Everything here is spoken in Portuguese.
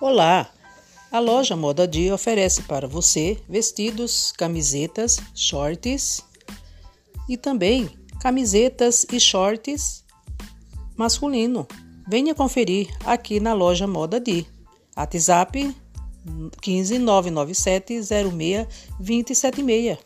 Olá! A loja Moda Dia oferece para você vestidos, camisetas, shorts e também camisetas e shorts masculino. Venha conferir aqui na loja Moda Dia. WhatsApp 15997 06 276.